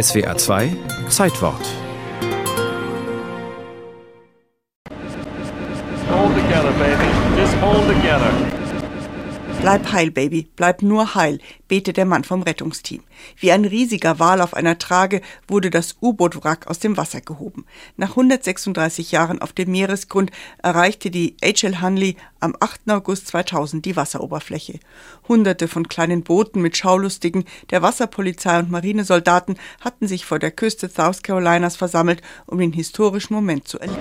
SWA 2 Zeitwort. Together, baby. Just hold together. Bleib heil, Baby, bleib nur heil, betet der Mann vom Rettungsteam. Wie ein riesiger Wal auf einer Trage wurde das U-Boot-Wrack aus dem Wasser gehoben. Nach 136 Jahren auf dem Meeresgrund erreichte die H.L. Hunley am 8. August 2000 die Wasseroberfläche. Hunderte von kleinen Booten mit Schaulustigen, der Wasserpolizei und Marinesoldaten hatten sich vor der Küste South Carolinas versammelt, um den historischen Moment zu erleben.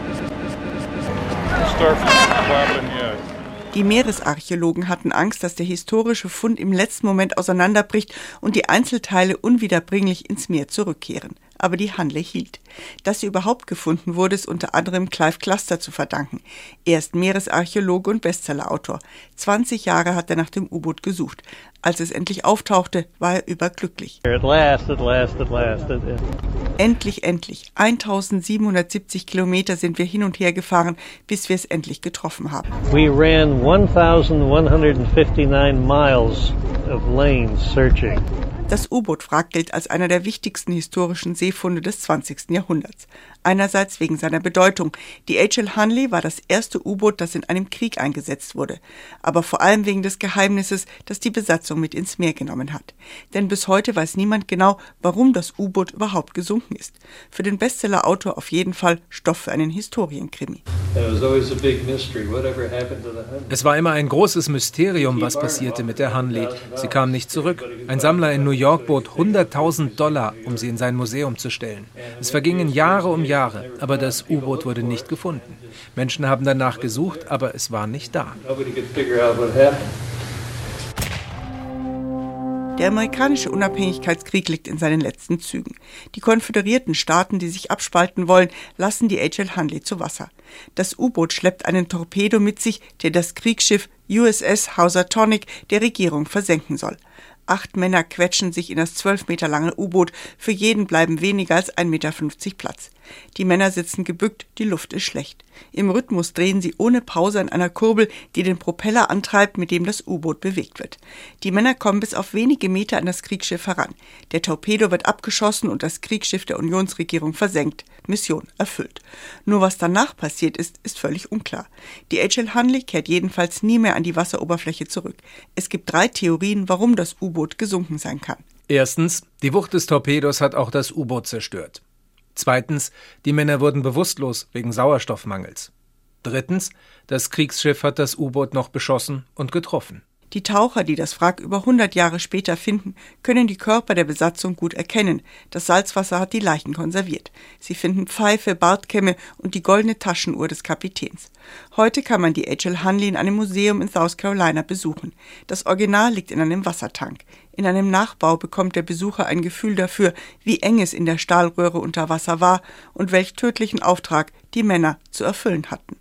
Die Meeresarchäologen hatten Angst, dass der historische Fund im letzten Moment auseinanderbricht und die Einzelteile unwiederbringlich ins Meer zurückkehren. Aber die Handle hielt. Dass sie überhaupt gefunden wurde, ist unter anderem Clive Cluster zu verdanken. Er ist Meeresarchäologe und Bestsellerautor. 20 Jahre hat er nach dem U-Boot gesucht. Als es endlich auftauchte, war er überglücklich. At last, at last, at last. Endlich, endlich. 1770 Kilometer sind wir hin und her gefahren, bis wir es endlich getroffen haben. We ran 1,159 miles of lanes searching. Das U-Boot-Wrack gilt als einer der wichtigsten historischen Seefunde des 20. Jahrhunderts. Einerseits wegen seiner Bedeutung. Die H.L. Hunley war das erste U-Boot, das in einem Krieg eingesetzt wurde. Aber vor allem wegen des Geheimnisses, das die Besatzung mit ins Meer genommen hat. Denn bis heute weiß niemand genau, warum das U-Boot überhaupt gesunken ist. Für den Bestsellerautor auf jeden Fall Stoff für einen Historienkrimi. Es war immer ein großes Mysterium, was passierte mit der Hunley. Sie kam nicht zurück. Ein Sammler in New York bot 100.000 Dollar, um sie in sein Museum zu stellen. Es vergingen Jahre um Jahre, aber das U-Boot wurde nicht gefunden. Menschen haben danach gesucht, aber es war nicht da. Nobody could figure out what happened. Der amerikanische Unabhängigkeitskrieg liegt in seinen letzten Zügen. Die konföderierten Staaten, die sich abspalten wollen, lassen die H.L. Hunley zu Wasser. Das U-Boot schleppt einen Torpedo mit sich, der das Kriegsschiff USS Housatonic der Regierung versenken soll. Acht Männer quetschen sich in das zwölf Meter lange U-Boot. Für jeden bleiben weniger als 1,50 Meter Platz. Die Männer sitzen gebückt, die Luft ist schlecht. Im Rhythmus drehen sie ohne Pause an einer Kurbel, die den Propeller antreibt, mit dem das U-Boot bewegt wird. Die Männer kommen bis auf wenige Meter an das Kriegsschiff heran. Der Torpedo wird abgeschossen und das Kriegsschiff der Unionsregierung versenkt. Mission erfüllt. Nur was danach passiert ist, ist völlig unklar. Die H.L. Hunley kehrt jedenfalls nie mehr an die Wasseroberfläche zurück. Es gibt drei Theorien, warum das U-Boot gesunken sein kann. Erstens, die Wucht des Torpedos hat auch das U-Boot zerstört. Zweitens, die Männer wurden bewusstlos wegen Sauerstoffmangels. Drittens, das Kriegsschiff hat das U-Boot noch beschossen und getroffen. Die Taucher, die das Wrack über 100 Jahre später finden, können die Körper der Besatzung gut erkennen. Das Salzwasser hat die Leichen konserviert. Sie finden Pfeife, Bartkämme und die goldene Taschenuhr des Kapitäns. Heute kann man die H.L. Hunley in einem Museum in South Carolina besuchen. Das Original liegt in einem Wassertank. In einem Nachbau bekommt der Besucher ein Gefühl dafür, wie eng es in der Stahlröhre unter Wasser war und welch tödlichen Auftrag die Männer zu erfüllen hatten.